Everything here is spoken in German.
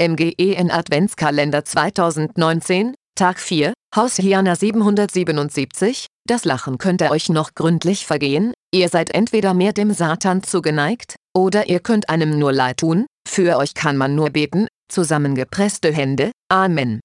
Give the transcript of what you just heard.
MGEN Adventskalender 2019, Tag 4, Haus Hiana 777, das Lachen könnte euch noch gründlich vergehen, ihr seid entweder mehr dem Satan zugeneigt, oder ihr könnt einem nur leid tun, für euch kann man nur beten, zusammengepresste Hände, Amen.